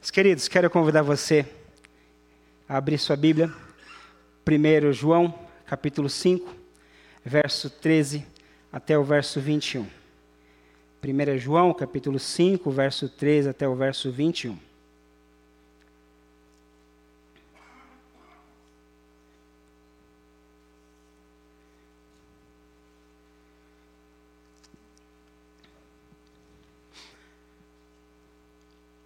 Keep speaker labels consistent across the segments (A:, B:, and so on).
A: Meus queridos, quero convidar você a abrir sua Bíblia. 1 João, capítulo 5, verso 13 até o verso 21. 1 João, capítulo 5, verso 13 até o verso 21.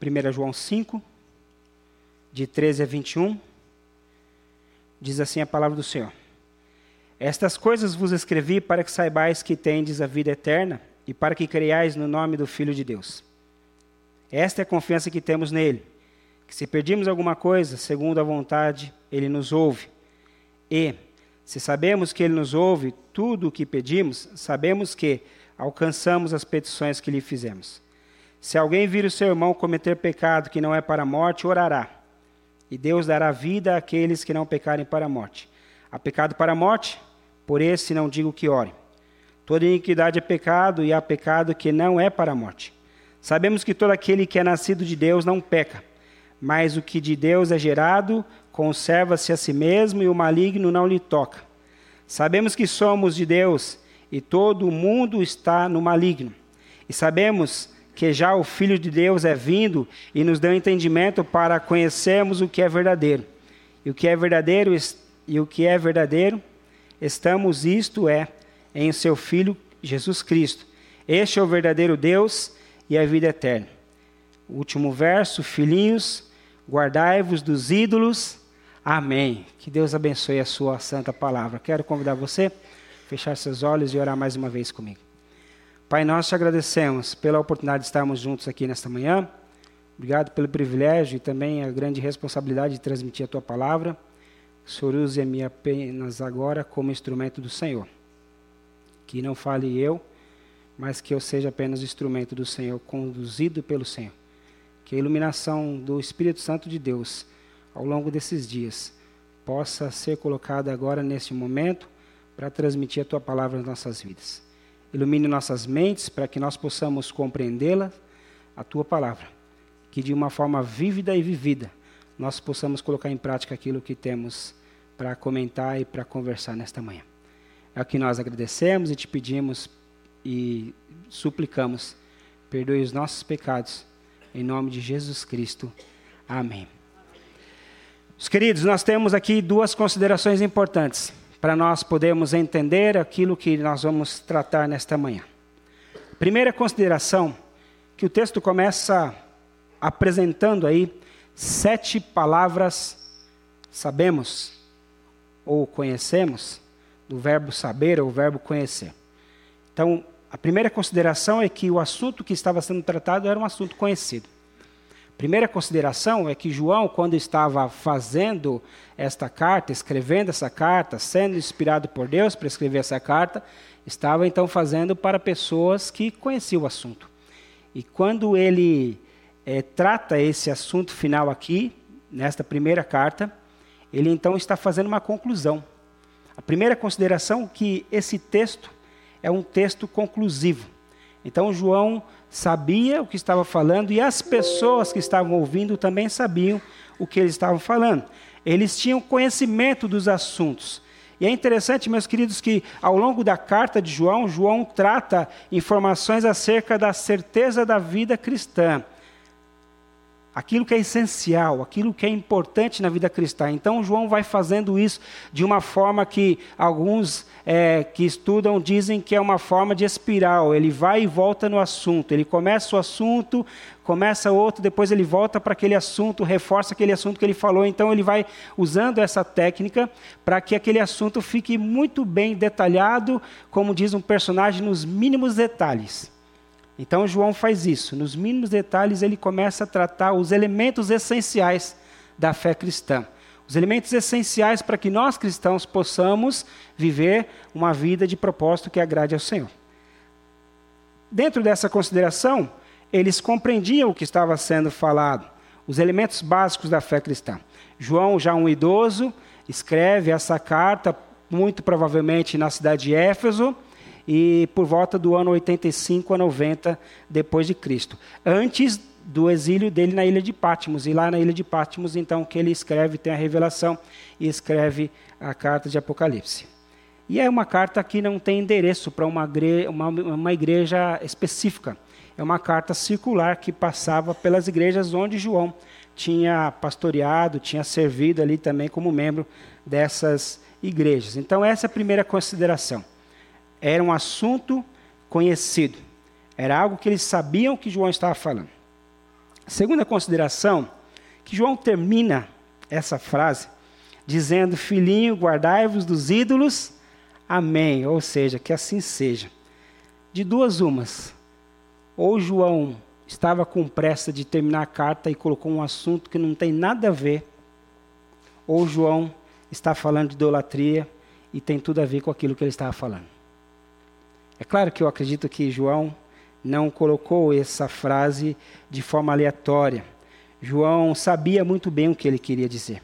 A: Primeira João 5, de 13 a 21, diz assim a palavra do Senhor. Estas coisas vos escrevi para que saibais que tendes a vida eterna e para que creiais no nome do Filho de Deus. Esta é a confiança que temos nele, que se perdimos alguma coisa, segundo a vontade, ele nos ouve. E, se sabemos que ele nos ouve tudo o que pedimos, sabemos que alcançamos as petições que lhe fizemos. Se alguém vir o seu irmão cometer pecado que não é para a morte, orará. E Deus dará vida àqueles que não pecarem para a morte. Há pecado para a morte? Por esse não digo que ore. Toda iniquidade é pecado, e há pecado que não é para a morte. Sabemos que todo aquele que é nascido de Deus não peca, mas o que de Deus é gerado conserva-se a si mesmo e o maligno não lhe toca. Sabemos que somos de Deus e todo o mundo está no maligno. E sabemos que já o Filho de Deus é vindo e nos deu entendimento para conhecermos o que é verdadeiro. E o que é verdadeiro e o que é verdadeiro estamos, isto é, em seu Filho Jesus Cristo. Este é o verdadeiro Deus e a vida eterna. Último verso, filhinhos, guardai-vos dos ídolos. Amém. Que Deus abençoe a sua santa palavra. Quero convidar você a fechar seus olhos e orar mais uma vez comigo. Pai, nós te agradecemos pela oportunidade de estarmos juntos aqui nesta manhã. Obrigado pelo privilégio e também a grande responsabilidade de transmitir a tua palavra. Senhor use-me apenas agora como instrumento do Senhor. Que não fale eu, mas que eu seja apenas instrumento do Senhor, conduzido pelo Senhor. Que a iluminação do Espírito Santo de Deus, ao longo desses dias, possa ser colocada agora, neste momento, para transmitir a tua palavra nas nossas vidas. Ilumine nossas mentes para que nós possamos compreendê-la, a tua palavra. Que de uma forma vívida e vivida nós possamos colocar em prática aquilo que temos para comentar e para conversar nesta manhã. É o que nós agradecemos e te pedimos e suplicamos. Perdoe os nossos pecados. Em nome de Jesus Cristo. Amém. Os queridos, nós temos aqui duas considerações importantes para nós podermos entender aquilo que nós vamos tratar nesta manhã. Primeira consideração, que o texto começa apresentando aí sete palavras sabemos ou conhecemos, do verbo saber ou verbo conhecer. Então, a primeira consideração é que o assunto que estava sendo tratado era um assunto conhecido. Primeira consideração é que João, quando estava fazendo esta carta, escrevendo essa carta, sendo inspirado por Deus para escrever essa carta, estava então fazendo para pessoas que conheciam o assunto. E quando ele é, trata esse assunto final aqui, nesta primeira carta, ele então está fazendo uma conclusão. A primeira consideração é que esse texto é um texto conclusivo. Então João sabia o que estava falando e as pessoas que estavam ouvindo também sabiam o que eles estavam falando. Eles tinham conhecimento dos assuntos. E é interessante, meus queridos, que ao longo da carta de João, João trata informações acerca da certeza da vida cristã aquilo que é essencial, aquilo que é importante na vida cristã. Então, João vai fazendo isso de uma forma que alguns é, que estudam dizem que é uma forma de espiral. Ele vai e volta no assunto. Ele começa o assunto, começa outro, depois ele volta para aquele assunto, reforça aquele assunto que ele falou. Então, ele vai usando essa técnica para que aquele assunto fique muito bem detalhado, como diz um personagem, nos mínimos detalhes. Então João faz isso. Nos mínimos detalhes, ele começa a tratar os elementos essenciais da fé cristã. Os elementos essenciais para que nós cristãos possamos viver uma vida de propósito que agrade ao Senhor. Dentro dessa consideração, eles compreendiam o que estava sendo falado, os elementos básicos da fé cristã. João, já um idoso, escreve essa carta, muito provavelmente na cidade de Éfeso, e por volta do ano 85 a 90 depois de Cristo, antes do exílio dele na ilha de Patmos. E lá na ilha de Patmos, então, que ele escreve, tem a revelação e escreve a carta de Apocalipse. E é uma carta que não tem endereço para uma, uma, uma igreja específica. É uma carta circular que passava pelas igrejas onde João tinha pastoreado, tinha servido ali também como membro dessas igrejas. Então, essa é a primeira consideração. Era um assunto conhecido. Era algo que eles sabiam que João estava falando. Segunda consideração, que João termina essa frase dizendo: Filhinho, guardai-vos dos ídolos. Amém. Ou seja, que assim seja. De duas umas. Ou João estava com pressa de terminar a carta e colocou um assunto que não tem nada a ver, ou João está falando de idolatria e tem tudo a ver com aquilo que ele estava falando. É claro que eu acredito que João não colocou essa frase de forma aleatória. João sabia muito bem o que ele queria dizer.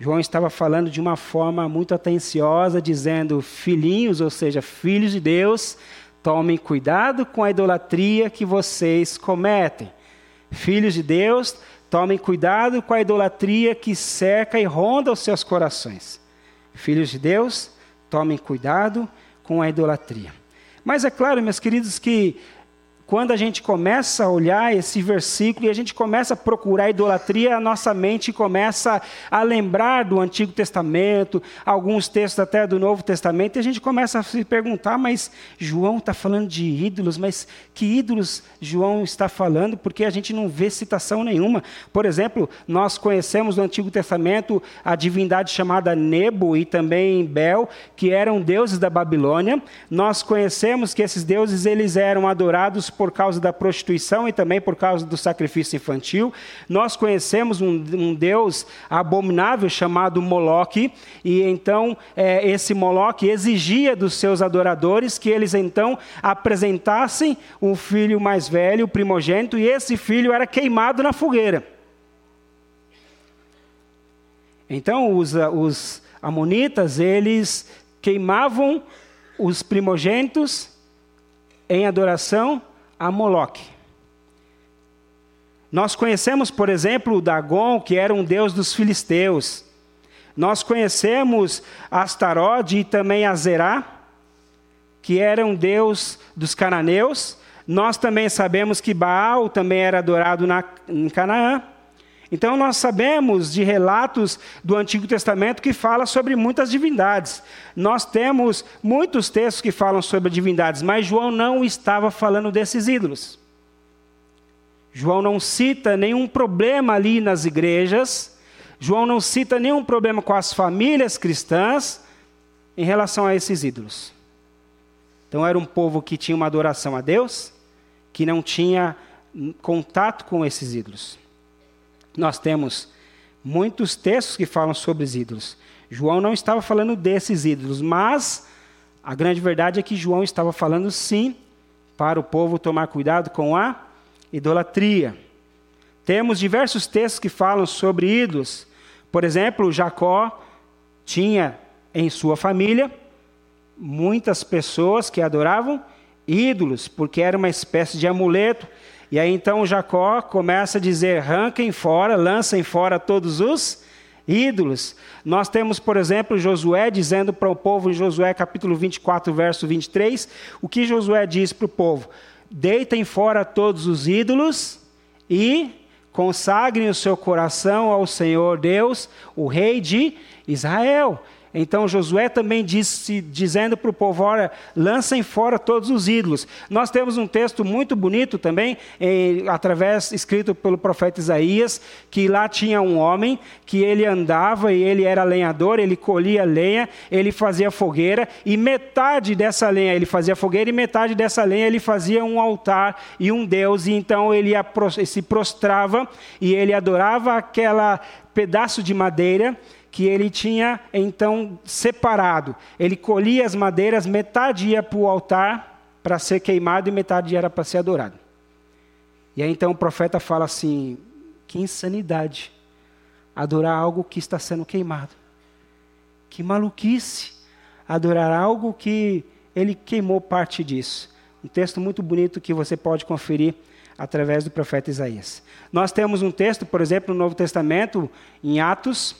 A: João estava falando de uma forma muito atenciosa, dizendo: filhinhos, ou seja, filhos de Deus, tomem cuidado com a idolatria que vocês cometem. Filhos de Deus, tomem cuidado com a idolatria que cerca e ronda os seus corações. Filhos de Deus, tomem cuidado com a idolatria. Mas é claro, meus queridos, que quando a gente começa a olhar esse versículo e a gente começa a procurar a idolatria, a nossa mente começa a lembrar do Antigo Testamento, alguns textos até do Novo Testamento, e a gente começa a se perguntar: mas João está falando de ídolos, mas que ídolos João está falando? Porque a gente não vê citação nenhuma. Por exemplo, nós conhecemos no Antigo Testamento a divindade chamada Nebo e também Bel, que eram deuses da Babilônia. Nós conhecemos que esses deuses eles eram adorados por causa da prostituição e também por causa do sacrifício infantil. Nós conhecemos um, um Deus abominável chamado Moloque, e então é, esse Moloque exigia dos seus adoradores que eles então apresentassem um filho mais velho, o primogênito, e esse filho era queimado na fogueira. Então os, os amonitas, eles queimavam os primogênitos em adoração a Moloque. Nós conhecemos, por exemplo, Dagon, que era um deus dos filisteus. Nós conhecemos Astarode e também Azerá, que era um deus dos cananeus. Nós também sabemos que Baal também era adorado na, em Canaã. Então nós sabemos de relatos do Antigo Testamento que fala sobre muitas divindades. Nós temos muitos textos que falam sobre divindades, mas João não estava falando desses ídolos. João não cita nenhum problema ali nas igrejas. João não cita nenhum problema com as famílias cristãs em relação a esses ídolos. Então era um povo que tinha uma adoração a Deus, que não tinha contato com esses ídolos. Nós temos muitos textos que falam sobre os ídolos. João não estava falando desses ídolos, mas a grande verdade é que João estava falando sim para o povo tomar cuidado com a idolatria. Temos diversos textos que falam sobre ídolos. Por exemplo, Jacó tinha em sua família muitas pessoas que adoravam ídolos, porque era uma espécie de amuleto e aí então Jacó começa a dizer: arranquem fora, lancem fora todos os ídolos. Nós temos, por exemplo, Josué dizendo para o povo, em Josué capítulo 24, verso 23, o que Josué diz para o povo: deitem fora todos os ídolos e consagrem o seu coração ao Senhor Deus, o Rei de Israel. Então Josué também disse, dizendo para o povo: Olha, lancem fora todos os ídolos. Nós temos um texto muito bonito também, em, através, escrito pelo profeta Isaías, que lá tinha um homem que ele andava e ele era lenhador, ele colhia lenha, ele fazia fogueira, e metade dessa lenha ele fazia fogueira, e metade dessa lenha ele fazia um altar e um Deus, e então ele se prostrava e ele adorava aquela pedaço de madeira que ele tinha então separado. Ele colhia as madeiras, metade ia para o altar para ser queimado e metade era para ser adorado. E aí então o profeta fala assim: que insanidade adorar algo que está sendo queimado. Que maluquice adorar algo que ele queimou parte disso. Um texto muito bonito que você pode conferir através do profeta Isaías. Nós temos um texto, por exemplo, no Novo Testamento, em Atos,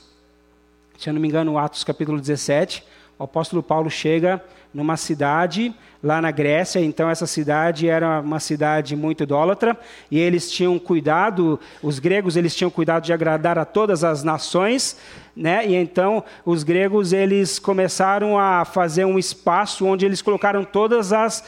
A: se eu não me engano, Atos capítulo 17, o apóstolo Paulo chega numa cidade lá na Grécia, então essa cidade era uma cidade muito idólatra, e eles tinham cuidado, os gregos eles tinham cuidado de agradar a todas as nações, né? E então os gregos eles começaram a fazer um espaço onde eles colocaram todas as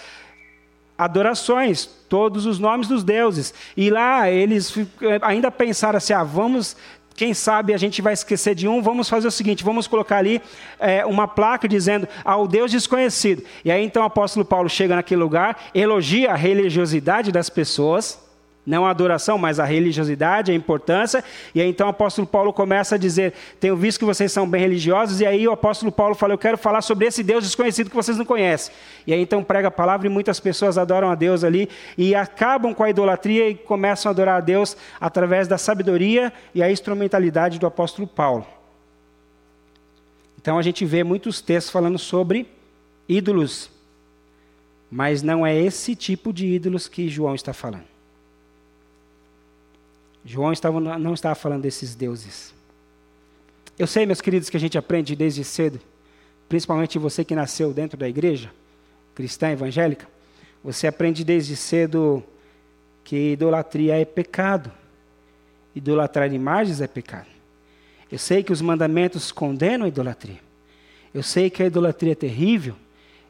A: adorações, todos os nomes dos deuses. E lá eles ainda pensaram assim: ah, vamos quem sabe a gente vai esquecer de um, vamos fazer o seguinte: vamos colocar ali é, uma placa dizendo ao Deus desconhecido. E aí então o apóstolo Paulo chega naquele lugar, elogia a religiosidade das pessoas, não a adoração, mas a religiosidade, a importância. E aí então o apóstolo Paulo começa a dizer: Tenho visto que vocês são bem religiosos. E aí o apóstolo Paulo fala: Eu quero falar sobre esse Deus desconhecido que vocês não conhecem. E aí então prega a palavra e muitas pessoas adoram a Deus ali e acabam com a idolatria e começam a adorar a Deus através da sabedoria e a instrumentalidade do apóstolo Paulo. Então a gente vê muitos textos falando sobre ídolos, mas não é esse tipo de ídolos que João está falando. João estava, não estava falando desses deuses. Eu sei, meus queridos, que a gente aprende desde cedo, principalmente você que nasceu dentro da igreja cristã evangélica, você aprende desde cedo que idolatria é pecado. Idolatrar imagens é pecado. Eu sei que os mandamentos condenam a idolatria. Eu sei que a idolatria é terrível.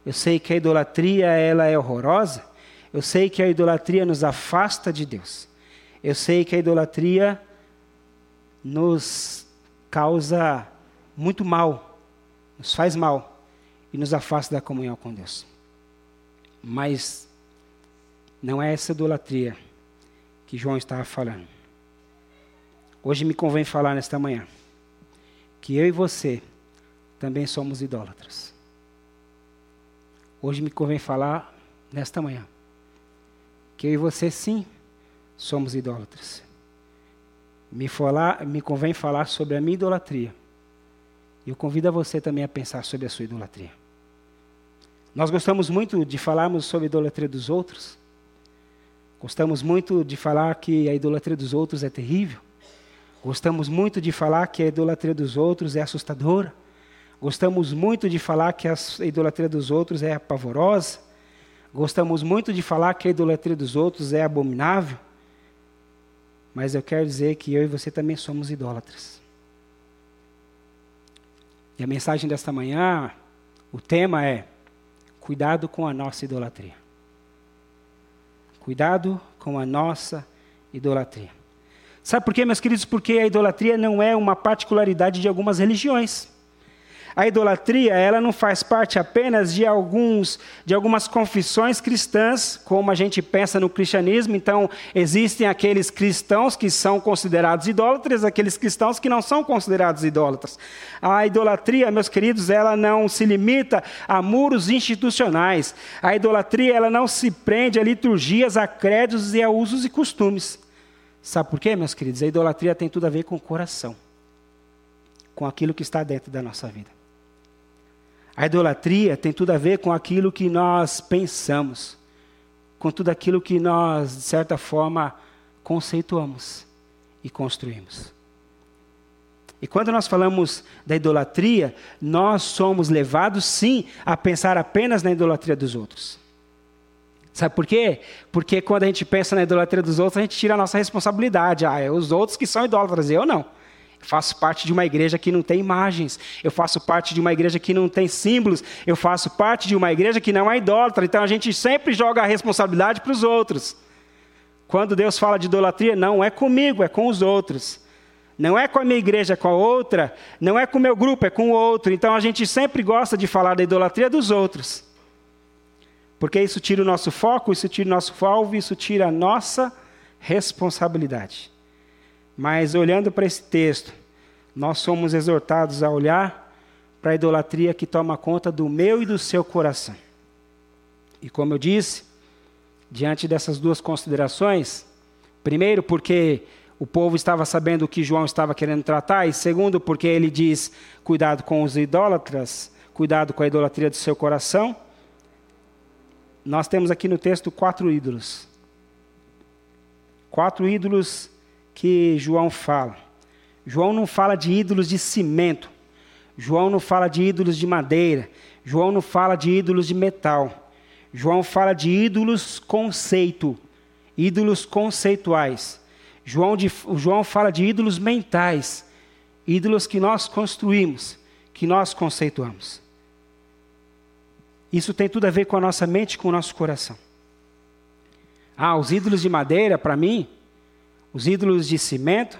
A: Eu sei que a idolatria ela é horrorosa. Eu sei que a idolatria nos afasta de Deus. Eu sei que a idolatria nos causa muito mal, nos faz mal e nos afasta da comunhão com Deus. Mas não é essa idolatria que João estava falando. Hoje me convém falar nesta manhã que eu e você também somos idólatras. Hoje me convém falar nesta manhã que eu e você sim somos idólatras. Me, falar, me convém falar sobre a minha idolatria. E eu convido a você também a pensar sobre a sua idolatria. Nós gostamos muito de falarmos sobre a idolatria dos outros. Gostamos muito de falar que a idolatria dos outros é terrível. Gostamos muito de falar que a idolatria dos outros é assustadora. Gostamos muito de falar que a idolatria dos outros é pavorosa. Gostamos muito de falar que a idolatria dos outros é abominável. Mas eu quero dizer que eu e você também somos idólatras. E a mensagem desta manhã, o tema é: cuidado com a nossa idolatria. Cuidado com a nossa idolatria. Sabe por quê, meus queridos? Porque a idolatria não é uma particularidade de algumas religiões. A idolatria, ela não faz parte apenas de alguns de algumas confissões cristãs, como a gente pensa no cristianismo. Então, existem aqueles cristãos que são considerados idólatras, aqueles cristãos que não são considerados idólatras. A idolatria, meus queridos, ela não se limita a muros institucionais. A idolatria, ela não se prende a liturgias, a credos e a usos e costumes. Sabe por quê, meus queridos? A idolatria tem tudo a ver com o coração, com aquilo que está dentro da nossa vida. A idolatria tem tudo a ver com aquilo que nós pensamos, com tudo aquilo que nós, de certa forma, conceituamos e construímos. E quando nós falamos da idolatria, nós somos levados, sim, a pensar apenas na idolatria dos outros. Sabe por quê? Porque quando a gente pensa na idolatria dos outros, a gente tira a nossa responsabilidade. Ah, é os outros que são idólatras, eu não. Faço parte de uma igreja que não tem imagens. Eu faço parte de uma igreja que não tem símbolos. Eu faço parte de uma igreja que não é idólatra. Então a gente sempre joga a responsabilidade para os outros. Quando Deus fala de idolatria, não é comigo, é com os outros. Não é com a minha igreja, é com a outra. Não é com o meu grupo, é com o outro. Então a gente sempre gosta de falar da idolatria dos outros. Porque isso tira o nosso foco, isso tira o nosso alvo, isso tira a nossa responsabilidade. Mas olhando para esse texto, nós somos exortados a olhar para a idolatria que toma conta do meu e do seu coração. E como eu disse, diante dessas duas considerações, primeiro, porque o povo estava sabendo o que João estava querendo tratar, e segundo, porque ele diz: cuidado com os idólatras, cuidado com a idolatria do seu coração. Nós temos aqui no texto quatro ídolos. Quatro ídolos que João fala. João não fala de ídolos de cimento. João não fala de ídolos de madeira. João não fala de ídolos de metal. João fala de ídolos conceito, ídolos conceituais. João, de, João fala de ídolos mentais, ídolos que nós construímos, que nós conceituamos. Isso tem tudo a ver com a nossa mente com o nosso coração. Ah, os ídolos de madeira, para mim, os ídolos de cimento,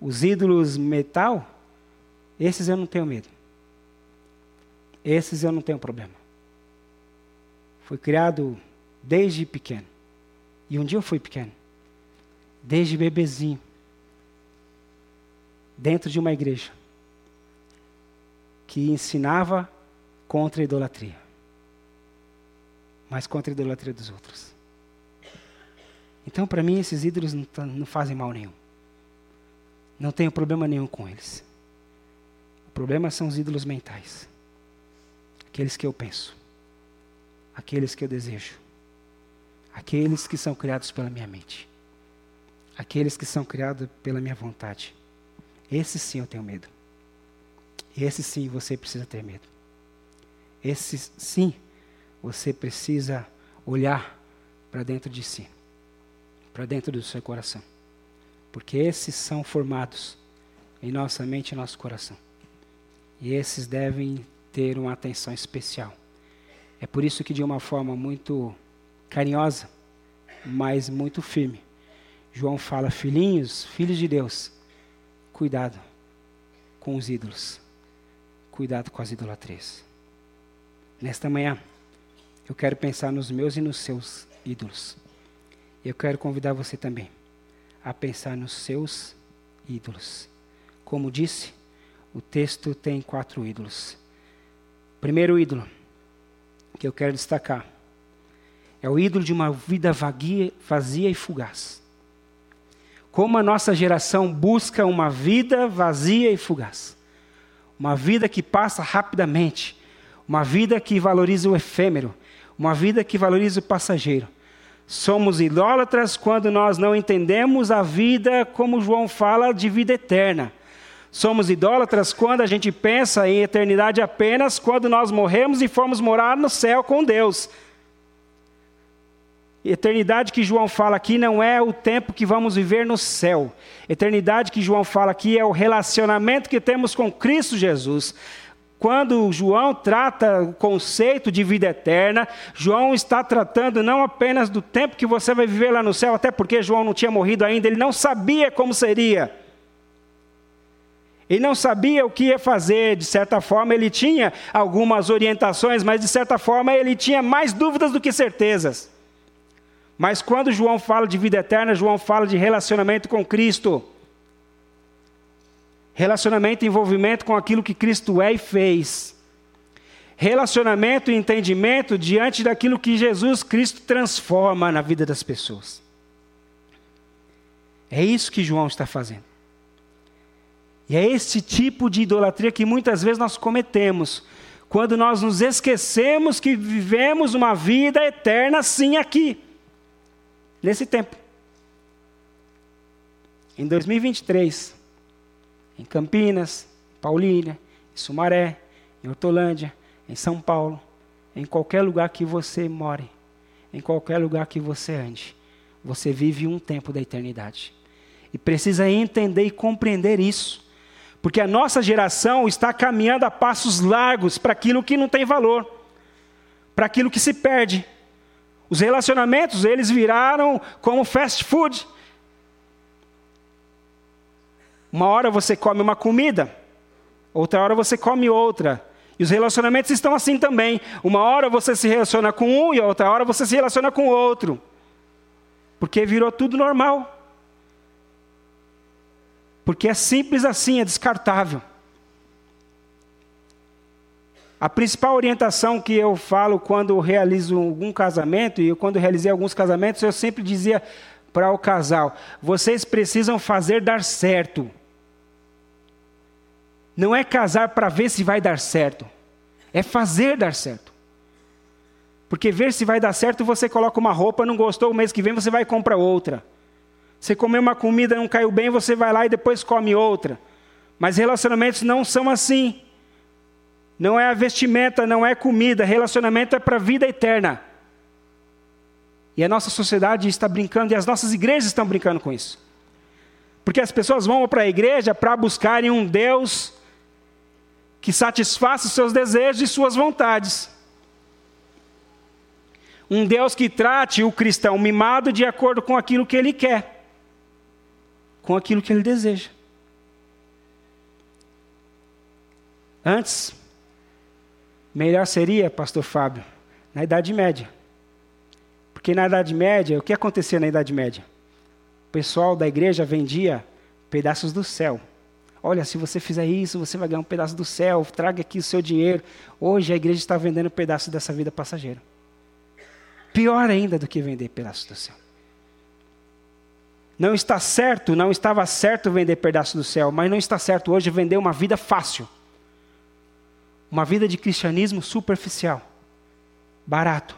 A: os ídolos metal, esses eu não tenho medo. Esses eu não tenho problema. Fui criado desde pequeno. E um dia eu fui pequeno. Desde bebezinho. Dentro de uma igreja. Que ensinava contra a idolatria. Mas contra a idolatria dos outros. Então, para mim, esses ídolos não, não fazem mal nenhum. Não tenho problema nenhum com eles. O problema são os ídolos mentais. Aqueles que eu penso. Aqueles que eu desejo. Aqueles que são criados pela minha mente. Aqueles que são criados pela minha vontade. Esse sim eu tenho medo. Esse sim você precisa ter medo. Esse sim você precisa olhar para dentro de si para dentro do seu coração. Porque esses são formados em nossa mente e nosso coração. E esses devem ter uma atenção especial. É por isso que, de uma forma muito carinhosa, mas muito firme, João fala: Filhinhos, filhos de Deus, cuidado com os ídolos, cuidado com as idolatrias. Nesta manhã, eu quero pensar nos meus e nos seus ídolos. Eu quero convidar você também a pensar nos seus ídolos. Como disse, o texto tem quatro ídolos. Primeiro ídolo que eu quero destacar é o ídolo de uma vida vaguia, vazia e fugaz. Como a nossa geração busca uma vida vazia e fugaz. Uma vida que passa rapidamente. Uma vida que valoriza o efêmero. Uma vida que valoriza o passageiro. Somos idólatras quando nós não entendemos a vida, como João fala, de vida eterna. Somos idólatras quando a gente pensa em eternidade apenas quando nós morremos e formos morar no céu com Deus. Eternidade que João fala aqui não é o tempo que vamos viver no céu. Eternidade que João fala aqui é o relacionamento que temos com Cristo Jesus. Quando João trata o conceito de vida eterna, João está tratando não apenas do tempo que você vai viver lá no céu, até porque João não tinha morrido ainda, ele não sabia como seria. Ele não sabia o que ia fazer, de certa forma ele tinha algumas orientações, mas de certa forma ele tinha mais dúvidas do que certezas. Mas quando João fala de vida eterna, João fala de relacionamento com Cristo. Relacionamento e envolvimento com aquilo que Cristo é e fez. Relacionamento e entendimento diante daquilo que Jesus Cristo transforma na vida das pessoas. É isso que João está fazendo. E é esse tipo de idolatria que muitas vezes nós cometemos, quando nós nos esquecemos que vivemos uma vida eterna sim aqui, nesse tempo. Em 2023, em Campinas, Paulínia, em Sumaré, em Hortolândia, em São Paulo, em qualquer lugar que você more, em qualquer lugar que você ande, você vive um tempo da eternidade. E precisa entender e compreender isso. Porque a nossa geração está caminhando a passos largos para aquilo que não tem valor, para aquilo que se perde. Os relacionamentos, eles viraram como fast food. Uma hora você come uma comida, outra hora você come outra. E os relacionamentos estão assim também. Uma hora você se relaciona com um e outra hora você se relaciona com o outro. Porque virou tudo normal. Porque é simples assim, é descartável. A principal orientação que eu falo quando realizo algum casamento, e quando realizei alguns casamentos, eu sempre dizia para o casal: vocês precisam fazer dar certo. Não é casar para ver se vai dar certo, é fazer dar certo. Porque ver se vai dar certo, você coloca uma roupa, não gostou, o mês que vem você vai comprar outra. Você comeu uma comida, não caiu bem, você vai lá e depois come outra. Mas relacionamentos não são assim. Não é a vestimenta, não é comida. Relacionamento é para a vida eterna. E a nossa sociedade está brincando, e as nossas igrejas estão brincando com isso. Porque as pessoas vão para a igreja para buscarem um Deus que satisfaça os seus desejos e suas vontades. Um Deus que trate o cristão mimado de acordo com aquilo que ele quer, com aquilo que ele deseja. Antes, melhor seria, pastor Fábio, na Idade Média. Porque na Idade Média, o que acontecia na Idade Média? O pessoal da igreja vendia pedaços do céu. Olha, se você fizer isso, você vai ganhar um pedaço do céu, traga aqui o seu dinheiro. Hoje a igreja está vendendo um pedaço dessa vida passageira. Pior ainda do que vender pedaços do céu. Não está certo, não estava certo vender pedaço do céu, mas não está certo hoje vender uma vida fácil. Uma vida de cristianismo superficial, barato,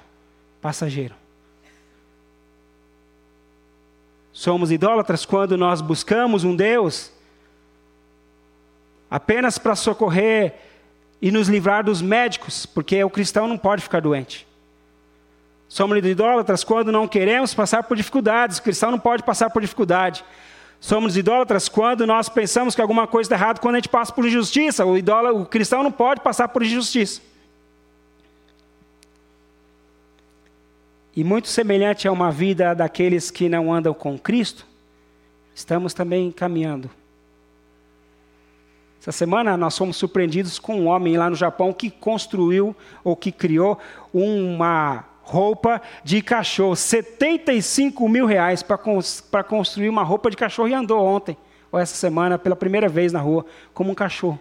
A: passageiro. Somos idólatras quando nós buscamos um Deus apenas para socorrer e nos livrar dos médicos, porque o cristão não pode ficar doente. Somos idólatras quando não queremos passar por dificuldades, o cristão não pode passar por dificuldade. Somos idólatras quando nós pensamos que alguma coisa está errada quando a gente passa por injustiça. O, o cristão não pode passar por injustiça. E muito semelhante a uma vida daqueles que não andam com Cristo, estamos também caminhando essa semana nós fomos surpreendidos com um homem lá no Japão que construiu ou que criou uma roupa de cachorro. 75 mil reais para construir uma roupa de cachorro e andou ontem, ou essa semana, pela primeira vez na rua, como um cachorro.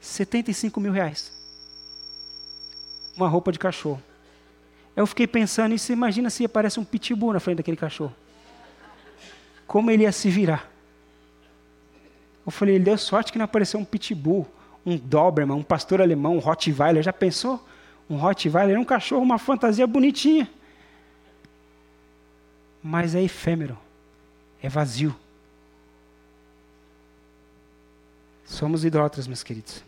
A: 75 mil reais. Uma roupa de cachorro. Eu fiquei pensando nisso, imagina se aparece um pitbull na frente daquele cachorro. Como ele ia se virar? Eu falei, ele deu sorte que não apareceu um pitbull, um Doberman, um pastor alemão, um Rottweiler. Já pensou? Um Rottweiler é um cachorro, uma fantasia bonitinha. Mas é efêmero, é vazio. Somos idólatras, meus queridos.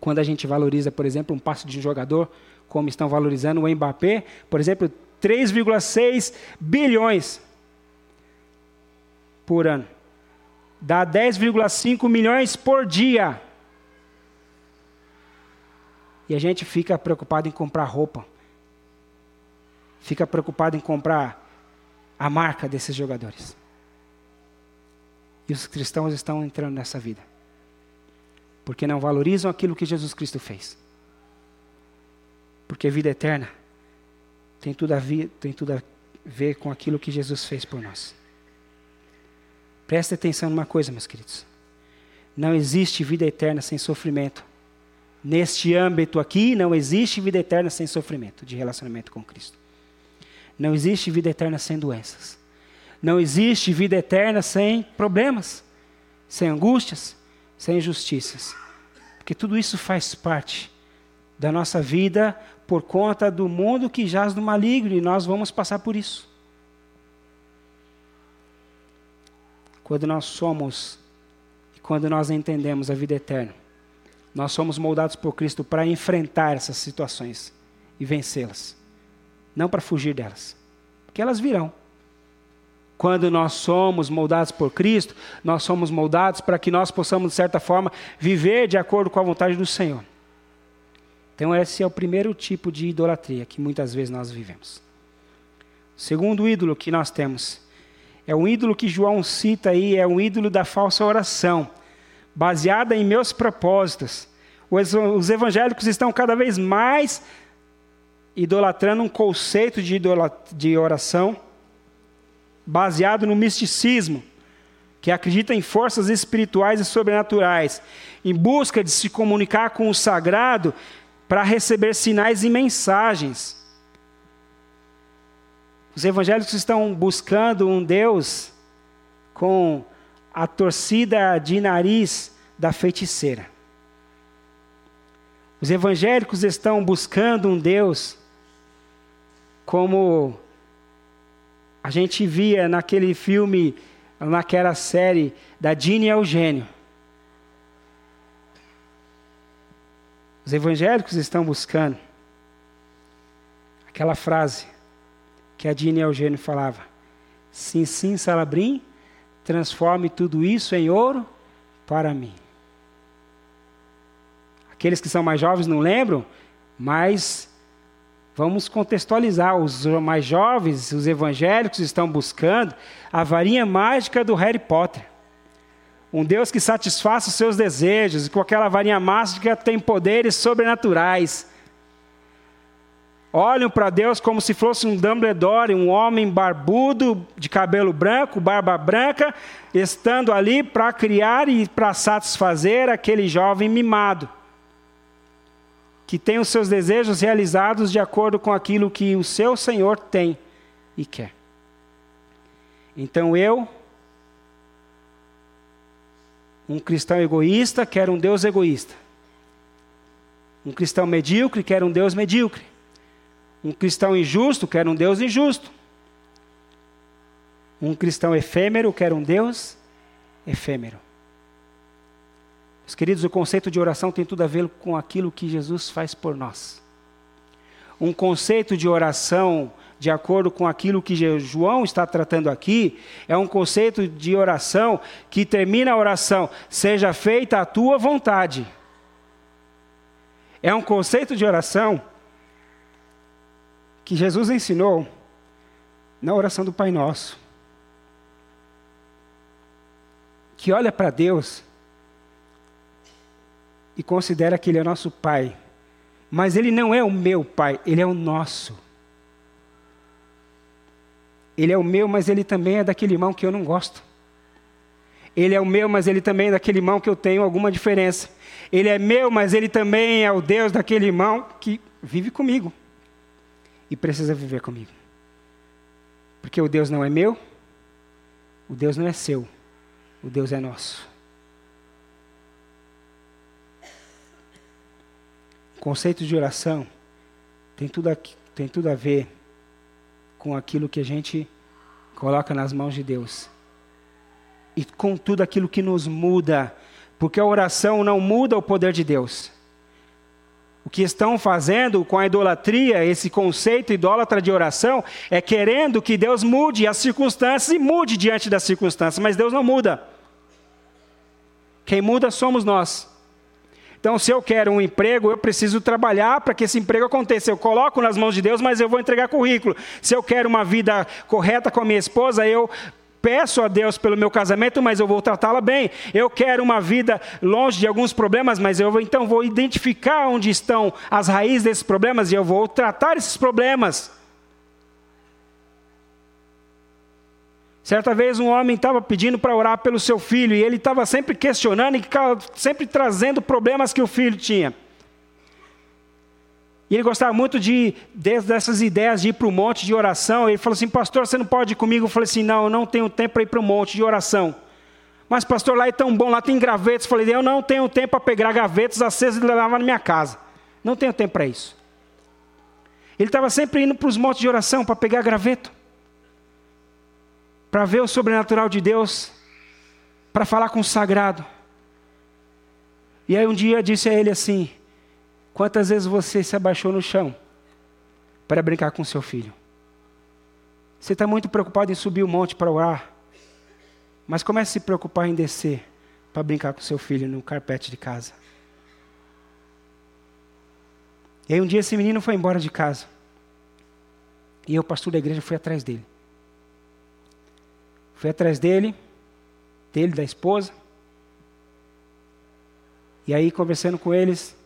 A: Quando a gente valoriza, por exemplo, um passo de um jogador, como estão valorizando o Mbappé, por exemplo, 3,6 bilhões por ano dá 10,5 milhões por dia. E a gente fica preocupado em comprar roupa. Fica preocupado em comprar a marca desses jogadores. E os cristãos estão entrando nessa vida. Porque não valorizam aquilo que Jesus Cristo fez. Porque vida eterna tem tudo a ver, tem tudo a ver com aquilo que Jesus fez por nós. Preste atenção numa coisa, meus queridos. Não existe vida eterna sem sofrimento. Neste âmbito aqui, não existe vida eterna sem sofrimento de relacionamento com Cristo. Não existe vida eterna sem doenças. Não existe vida eterna sem problemas, sem angústias, sem injustiças. Porque tudo isso faz parte da nossa vida por conta do mundo que jaz no maligno e nós vamos passar por isso. Quando nós somos e quando nós entendemos a vida eterna. Nós somos moldados por Cristo para enfrentar essas situações e vencê-las, não para fugir delas, porque elas virão. Quando nós somos moldados por Cristo, nós somos moldados para que nós possamos, de certa forma, viver de acordo com a vontade do Senhor. Então, esse é o primeiro tipo de idolatria que muitas vezes nós vivemos. O segundo ídolo que nós temos é um ídolo que João cita aí, é um ídolo da falsa oração, baseada em meus propósitos. Os evangélicos estão cada vez mais idolatrando um conceito de, de oração baseado no misticismo, que acredita em forças espirituais e sobrenaturais, em busca de se comunicar com o sagrado para receber sinais e mensagens. Os evangélicos estão buscando um Deus com a torcida de nariz da feiticeira. Os evangélicos estão buscando um Deus como a gente via naquele filme, naquela série da Dini Eugênio. Os evangélicos estão buscando aquela frase que a Dini Eugênio falava: Sim, sim, Salabrim, transforme tudo isso em ouro para mim. Aqueles que são mais jovens não lembram, mas vamos contextualizar. Os mais jovens, os evangélicos, estão buscando a varinha mágica do Harry Potter. Um Deus que satisfaça os seus desejos, e com aquela varinha mágica tem poderes sobrenaturais. Olham para Deus como se fosse um Dumbledore, um homem barbudo, de cabelo branco, barba branca, estando ali para criar e para satisfazer aquele jovem mimado que tem os seus desejos realizados de acordo com aquilo que o seu Senhor tem e quer. Então eu, um cristão egoísta, quero um Deus egoísta. Um cristão medíocre quer um Deus medíocre. Um cristão injusto quer um Deus injusto. Um cristão efêmero quer um Deus efêmero. Meus queridos, o conceito de oração tem tudo a ver com aquilo que Jesus faz por nós. Um conceito de oração, de acordo com aquilo que João está tratando aqui, é um conceito de oração que termina a oração, seja feita a tua vontade. É um conceito de oração que Jesus ensinou na oração do Pai Nosso. Que olha para Deus e considera que Ele é nosso Pai. Mas Ele não é o meu Pai, Ele é o nosso. Ele é o meu, mas Ele também é daquele irmão que eu não gosto. Ele é o meu, mas Ele também é daquele irmão que eu tenho alguma diferença. Ele é meu, mas Ele também é o Deus daquele irmão que vive comigo e precisa viver comigo. Porque o Deus não é meu, o Deus não é seu, o Deus é nosso. O conceito de oração tem tudo, aqui, tem tudo a ver com aquilo que a gente coloca nas mãos de Deus. E com tudo aquilo que nos muda, porque a oração não muda o poder de Deus. O que estão fazendo com a idolatria, esse conceito idólatra de oração, é querendo que Deus mude as circunstâncias e mude diante das circunstâncias, mas Deus não muda. Quem muda somos nós. Então, se eu quero um emprego, eu preciso trabalhar para que esse emprego aconteça. Eu coloco nas mãos de Deus, mas eu vou entregar currículo. Se eu quero uma vida correta com a minha esposa, eu peço a Deus pelo meu casamento, mas eu vou tratá-la bem. Eu quero uma vida longe de alguns problemas, mas eu então vou identificar onde estão as raízes desses problemas e eu vou tratar esses problemas. Certa vez um homem estava pedindo para orar pelo seu filho e ele estava sempre questionando e sempre trazendo problemas que o filho tinha. E ele gostava muito de, dessas ideias de ir para o monte de oração. Ele falou assim: Pastor, você não pode ir comigo? Eu falei assim: Não, eu não tenho tempo para ir para o monte de oração. Mas, pastor, lá é tão bom, lá tem gravetos. Eu falei: Eu não tenho tempo para pegar gravetos acesos e levar na minha casa. Não tenho tempo para isso. Ele estava sempre indo para os montes de oração para pegar graveto para ver o sobrenatural de Deus, para falar com o sagrado. E aí um dia disse a ele assim: Quantas vezes você se abaixou no chão para brincar com seu filho? Você está muito preocupado em subir o monte para orar, mas comece a se preocupar em descer para brincar com seu filho no carpete de casa. E aí um dia esse menino foi embora de casa. E eu, pastor da igreja, fui atrás dele. Fui atrás dele, dele, da esposa. E aí, conversando com eles,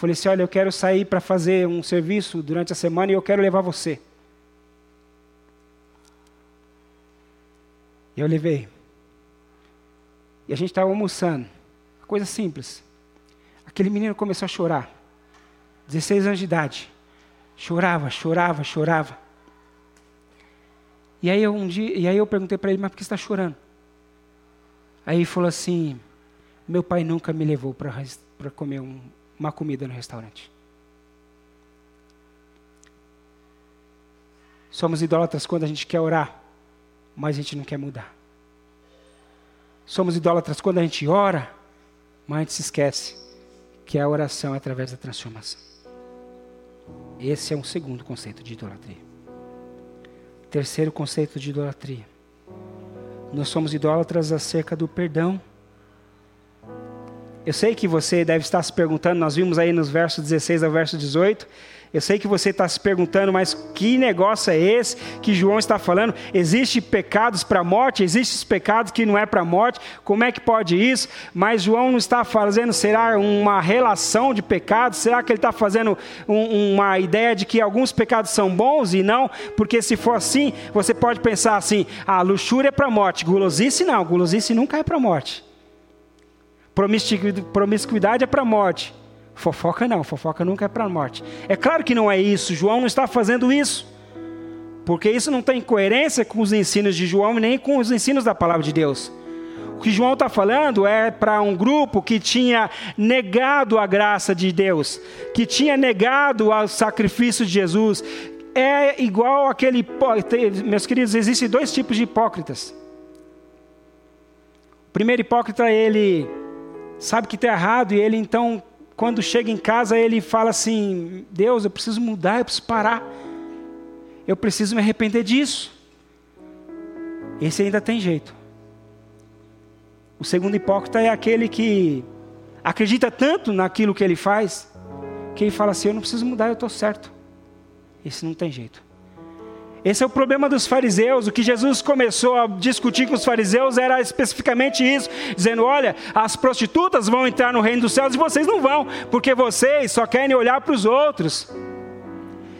A: falei assim: Olha, eu quero sair para fazer um serviço durante a semana e eu quero levar você. E eu levei. E a gente estava almoçando. Coisa simples. Aquele menino começou a chorar. 16 anos de idade. Chorava, chorava, chorava. E aí eu, um dia, e aí eu perguntei para ele, mas por que você está chorando? Aí ele falou assim, meu pai nunca me levou para comer um, uma comida no restaurante. Somos idólatras quando a gente quer orar mas a gente não quer mudar. Somos idólatras quando a gente ora, mas a gente se esquece que a oração é através da transformação. Esse é um segundo conceito de idolatria. Terceiro conceito de idolatria. Nós somos idólatras acerca do perdão. Eu sei que você deve estar se perguntando, nós vimos aí nos versos 16 ao verso 18, eu sei que você está se perguntando, mas que negócio é esse que João está falando? Existem pecados para a morte? Existem pecados que não é para a morte? Como é que pode isso? Mas João não está fazendo, será uma relação de pecados? Será que ele está fazendo um, uma ideia de que alguns pecados são bons e não? Porque se for assim, você pode pensar assim: a ah, luxúria é para a morte, gulosice não, gulosice nunca é para a morte. Promiscuidade é para a morte. Fofoca não, fofoca nunca é para a morte. É claro que não é isso, João não está fazendo isso. Porque isso não tem coerência com os ensinos de João nem com os ensinos da palavra de Deus. O que João está falando é para um grupo que tinha negado a graça de Deus, que tinha negado o sacrifício de Jesus. É igual aquele. Meus queridos, existem dois tipos de hipócritas. O primeiro hipócrita, ele sabe que está errado e ele então quando chega em casa, ele fala assim: Deus, eu preciso mudar, eu preciso parar, eu preciso me arrepender disso. Esse ainda tem jeito. O segundo hipócrita é aquele que acredita tanto naquilo que ele faz, que ele fala assim: Eu não preciso mudar, eu estou certo. Esse não tem jeito. Esse é o problema dos fariseus. O que Jesus começou a discutir com os fariseus era especificamente isso, dizendo: olha, as prostitutas vão entrar no reino dos céus e vocês não vão, porque vocês só querem olhar para os outros.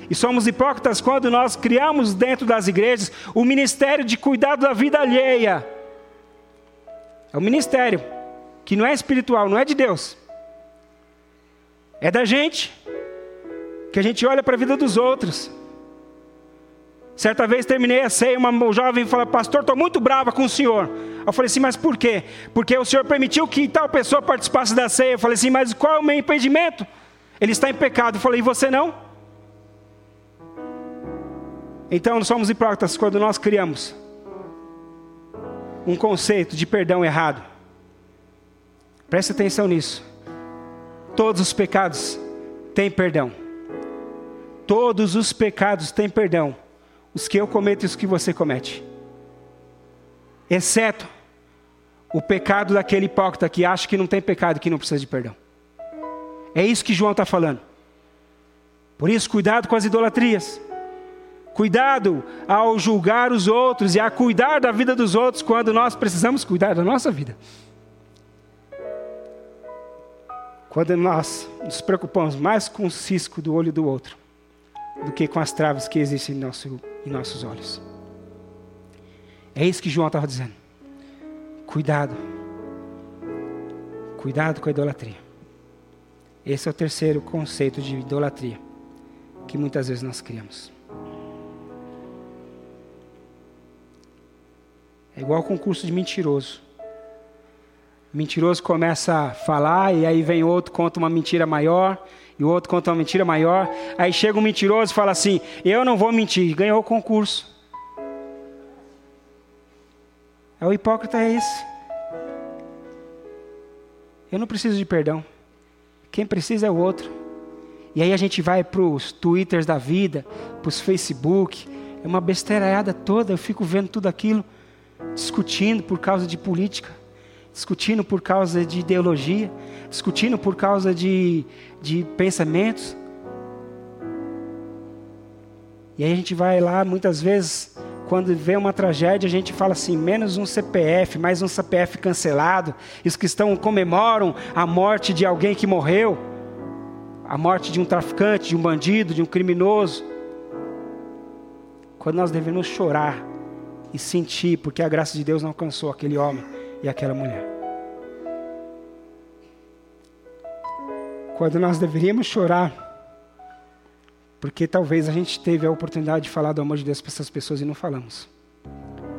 A: E somos hipócritas quando nós criamos dentro das igrejas o ministério de cuidado da vida alheia. É um ministério que não é espiritual, não é de Deus. É da gente. Que a gente olha para a vida dos outros. Certa vez terminei a ceia, uma jovem falou, pastor, estou muito brava com o senhor. Eu falei assim, mas por quê? Porque o senhor permitiu que tal pessoa participasse da ceia. Eu falei assim, mas qual é o meu impedimento? Ele está em pecado. Eu falei, e você não? Então, nós somos hipócritas quando nós criamos um conceito de perdão errado. Preste atenção nisso. Todos os pecados têm perdão. Todos os pecados têm perdão os que eu cometo e os que você comete. Exceto o pecado daquele hipócrita que acha que não tem pecado e que não precisa de perdão. É isso que João está falando. Por isso, cuidado com as idolatrias. Cuidado ao julgar os outros e a cuidar da vida dos outros quando nós precisamos cuidar da nossa vida. Quando nós nos preocupamos mais com o cisco do olho do outro do que com as travas que existem em, nosso, em nossos olhos. É isso que João estava dizendo. Cuidado. Cuidado com a idolatria. Esse é o terceiro conceito de idolatria que muitas vezes nós criamos. É igual concurso de mentiroso. Mentiroso começa a falar e aí vem outro, conta uma mentira maior e o outro conta uma mentira maior. Aí chega um mentiroso e fala assim: Eu não vou mentir, ganhou o concurso. É o hipócrita é esse. Eu não preciso de perdão. Quem precisa é o outro. E aí a gente vai para os twitters da vida, para os facebook, é uma besteiraiada toda, eu fico vendo tudo aquilo, discutindo por causa de política discutindo por causa de ideologia, discutindo por causa de, de pensamentos. E aí a gente vai lá, muitas vezes, quando vê uma tragédia, a gente fala assim: menos um CPF, mais um CPF cancelado. Os cristãos comemoram a morte de alguém que morreu, a morte de um traficante, de um bandido, de um criminoso. Quando nós devemos chorar e sentir, porque a graça de Deus não alcançou aquele homem e aquela mulher. Quando nós deveríamos chorar, porque talvez a gente teve a oportunidade de falar do amor de Deus para essas pessoas e não falamos.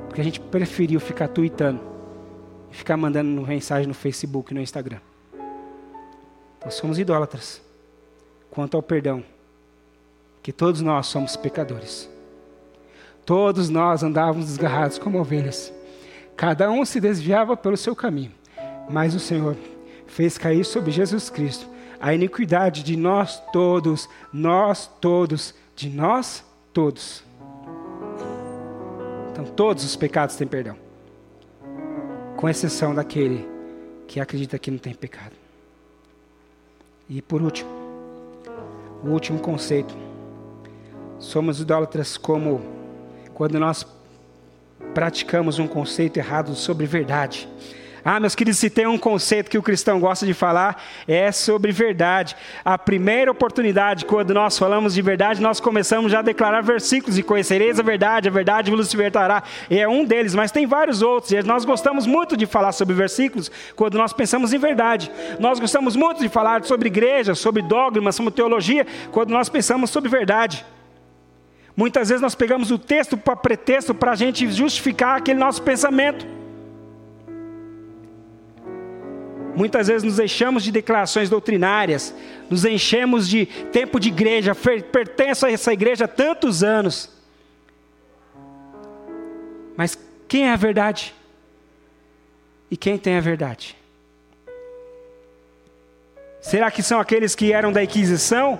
A: Porque a gente preferiu ficar tweetando e ficar mandando mensagem no Facebook e no Instagram. Nós somos idólatras quanto ao perdão, que todos nós somos pecadores. Todos nós andávamos desgarrados como ovelhas. Cada um se desviava pelo seu caminho. Mas o Senhor fez cair sobre Jesus Cristo a iniquidade de nós todos, nós todos, de nós todos. Então, todos os pecados têm perdão, com exceção daquele que acredita que não tem pecado. E por último, o último conceito. Somos idólatras como quando nós praticamos um conceito errado sobre verdade. Ah, meus queridos, se tem um conceito que o cristão gosta de falar, é sobre verdade. A primeira oportunidade, quando nós falamos de verdade, nós começamos já a declarar versículos e conhecereis a verdade, a verdade vos libertará. E é um deles, mas tem vários outros. E nós gostamos muito de falar sobre versículos quando nós pensamos em verdade. Nós gostamos muito de falar sobre igreja, sobre dogmas, sobre teologia, quando nós pensamos sobre verdade. Muitas vezes nós pegamos o texto para pretexto para a gente justificar aquele nosso pensamento. Muitas vezes nos enchemos de declarações doutrinárias, nos enchemos de tempo de igreja, pertenço a essa igreja há tantos anos. Mas quem é a verdade? E quem tem a verdade? Será que são aqueles que eram da Inquisição,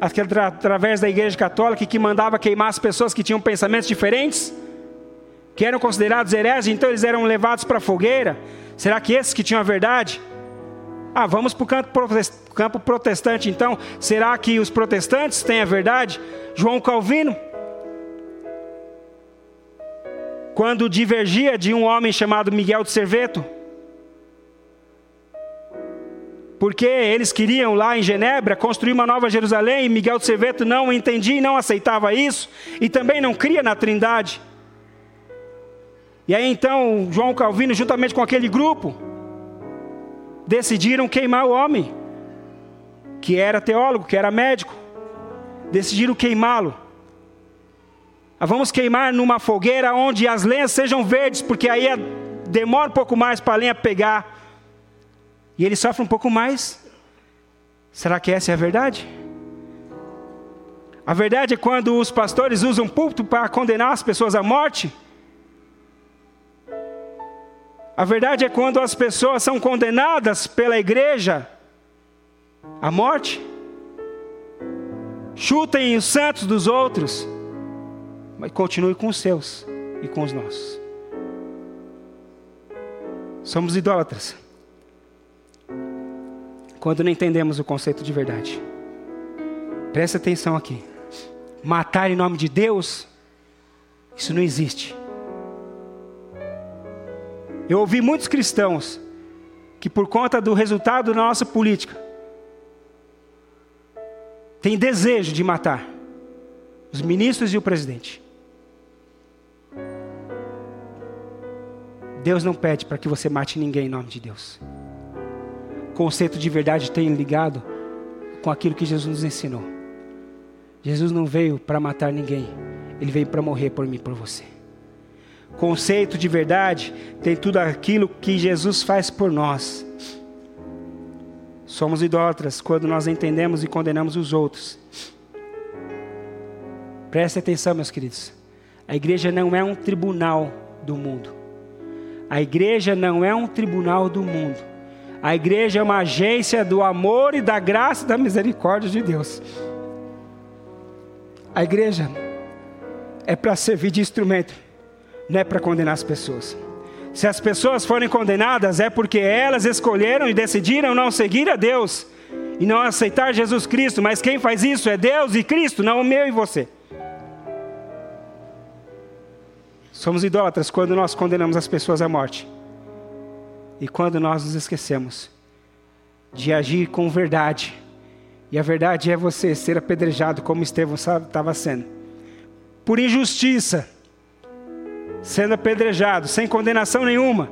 A: através da Igreja Católica, que mandava queimar as pessoas que tinham pensamentos diferentes? Que eram considerados hereges, então eles eram levados para a fogueira? Será que esses que tinham a verdade? Ah, vamos para o campo protestante então. Será que os protestantes têm a verdade? João Calvino, quando divergia de um homem chamado Miguel de Serveto, porque eles queriam lá em Genebra construir uma nova Jerusalém e Miguel de Serveto não entendia e não aceitava isso, e também não cria na Trindade. E aí então João Calvino, juntamente com aquele grupo, decidiram queimar o homem, que era teólogo, que era médico. Decidiram queimá-lo. Ah, vamos queimar numa fogueira onde as lenhas sejam verdes, porque aí é, demora um pouco mais para a lenha pegar. E ele sofre um pouco mais. Será que essa é a verdade? A verdade é quando os pastores usam púlpito para condenar as pessoas à morte. A verdade é quando as pessoas são condenadas pela igreja à morte. Chutem os santos dos outros, mas continue com os seus e com os nossos. Somos idólatras quando não entendemos o conceito de verdade. Presta atenção aqui. Matar em nome de Deus, isso não existe. Eu ouvi muitos cristãos que, por conta do resultado da nossa política, têm desejo de matar os ministros e o presidente. Deus não pede para que você mate ninguém em nome de Deus. O conceito de verdade tem ligado com aquilo que Jesus nos ensinou. Jesus não veio para matar ninguém, ele veio para morrer por mim por você conceito de verdade tem tudo aquilo que Jesus faz por nós. Somos idólatras quando nós entendemos e condenamos os outros. Preste atenção, meus queridos. A igreja não é um tribunal do mundo. A igreja não é um tribunal do mundo. A igreja é uma agência do amor e da graça e da misericórdia de Deus. A igreja é para servir de instrumento não é para condenar as pessoas. Se as pessoas forem condenadas, é porque elas escolheram e decidiram não seguir a Deus e não aceitar Jesus Cristo, mas quem faz isso é Deus e Cristo, não o meu e você. Somos idólatras quando nós condenamos as pessoas à morte e quando nós nos esquecemos de agir com verdade. E a verdade é você ser apedrejado como Estevão estava sendo, por injustiça sendo apedrejado, sem condenação nenhuma,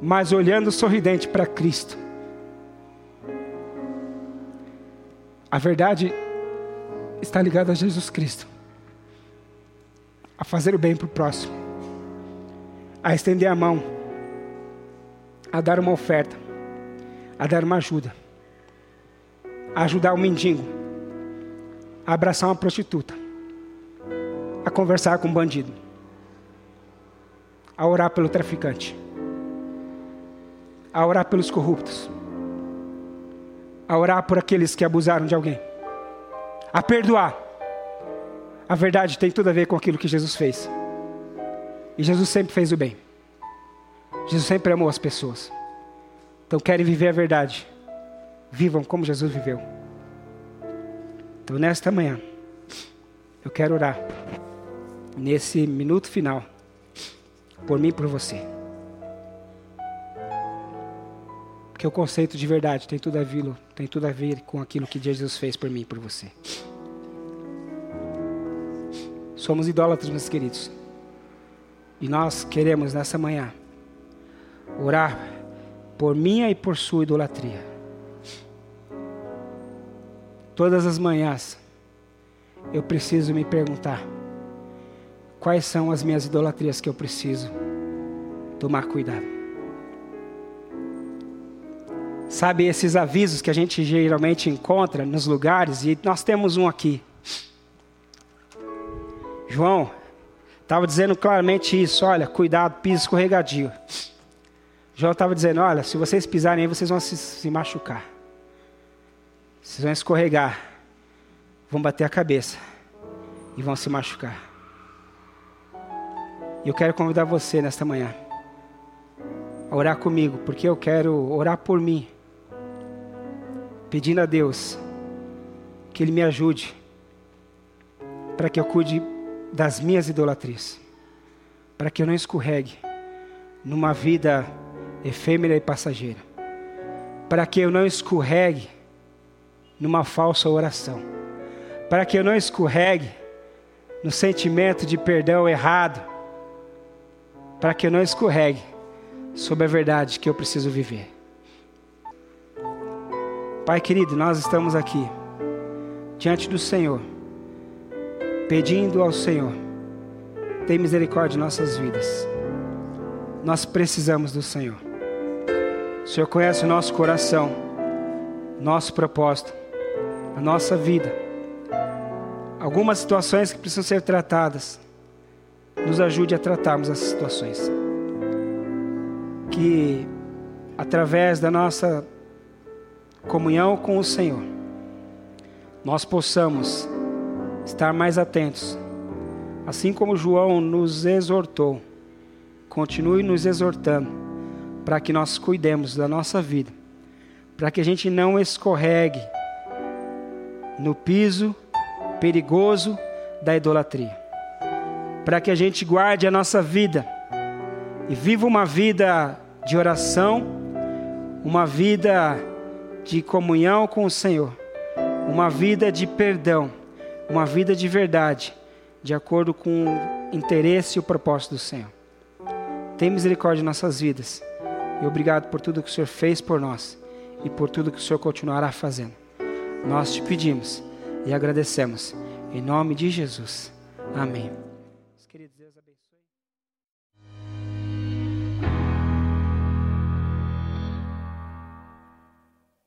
A: mas olhando sorridente para Cristo. A verdade está ligada a Jesus Cristo, a fazer o bem para o próximo, a estender a mão, a dar uma oferta, a dar uma ajuda, a ajudar o mendigo, a abraçar uma prostituta, a conversar com um bandido. A orar pelo traficante, a orar pelos corruptos, a orar por aqueles que abusaram de alguém, a perdoar. A verdade tem tudo a ver com aquilo que Jesus fez. E Jesus sempre fez o bem. Jesus sempre amou as pessoas. Então, querem viver a verdade. Vivam como Jesus viveu. Então, nesta manhã, eu quero orar, nesse minuto final, por mim e por você. Porque o conceito de verdade tem tudo a ver, tem tudo a ver com aquilo que Jesus fez por mim e por você. Somos idólatras, meus queridos. E nós queremos nessa manhã orar por minha e por sua idolatria. Todas as manhãs eu preciso me perguntar quais são as minhas idolatrias que eu preciso tomar cuidado. Sabe esses avisos que a gente geralmente encontra nos lugares e nós temos um aqui. João estava dizendo claramente isso, olha, cuidado, piso escorregadio. João estava dizendo, olha, se vocês pisarem aí, vocês vão se, se machucar. Vocês vão escorregar, vão bater a cabeça e vão se machucar. E eu quero convidar você nesta manhã a orar comigo, porque eu quero orar por mim, pedindo a Deus que Ele me ajude para que eu cuide das minhas idolatrias, para que eu não escorregue numa vida efêmera e passageira, para que eu não escorregue numa falsa oração, para que eu não escorregue no sentimento de perdão errado, para que eu não escorregue sobre a verdade que eu preciso viver. Pai querido, nós estamos aqui diante do Senhor, pedindo ao Senhor, tem misericórdia de nossas vidas. Nós precisamos do Senhor. O Senhor conhece o nosso coração, nosso propósito a nossa vida. Algumas situações que precisam ser tratadas. Nos ajude a tratarmos essas situações. Que através da nossa comunhão com o Senhor, nós possamos estar mais atentos. Assim como João nos exortou, continue nos exortando para que nós cuidemos da nossa vida, para que a gente não escorregue no piso perigoso da idolatria. Para que a gente guarde a nossa vida e viva uma vida de oração, uma vida de comunhão com o Senhor, uma vida de perdão, uma vida de verdade, de acordo com o interesse e o propósito do Senhor. Tem misericórdia em nossas vidas e obrigado por tudo que o Senhor fez por nós e por tudo que o Senhor continuará fazendo. Nós te pedimos e agradecemos. Em nome de Jesus. Amém.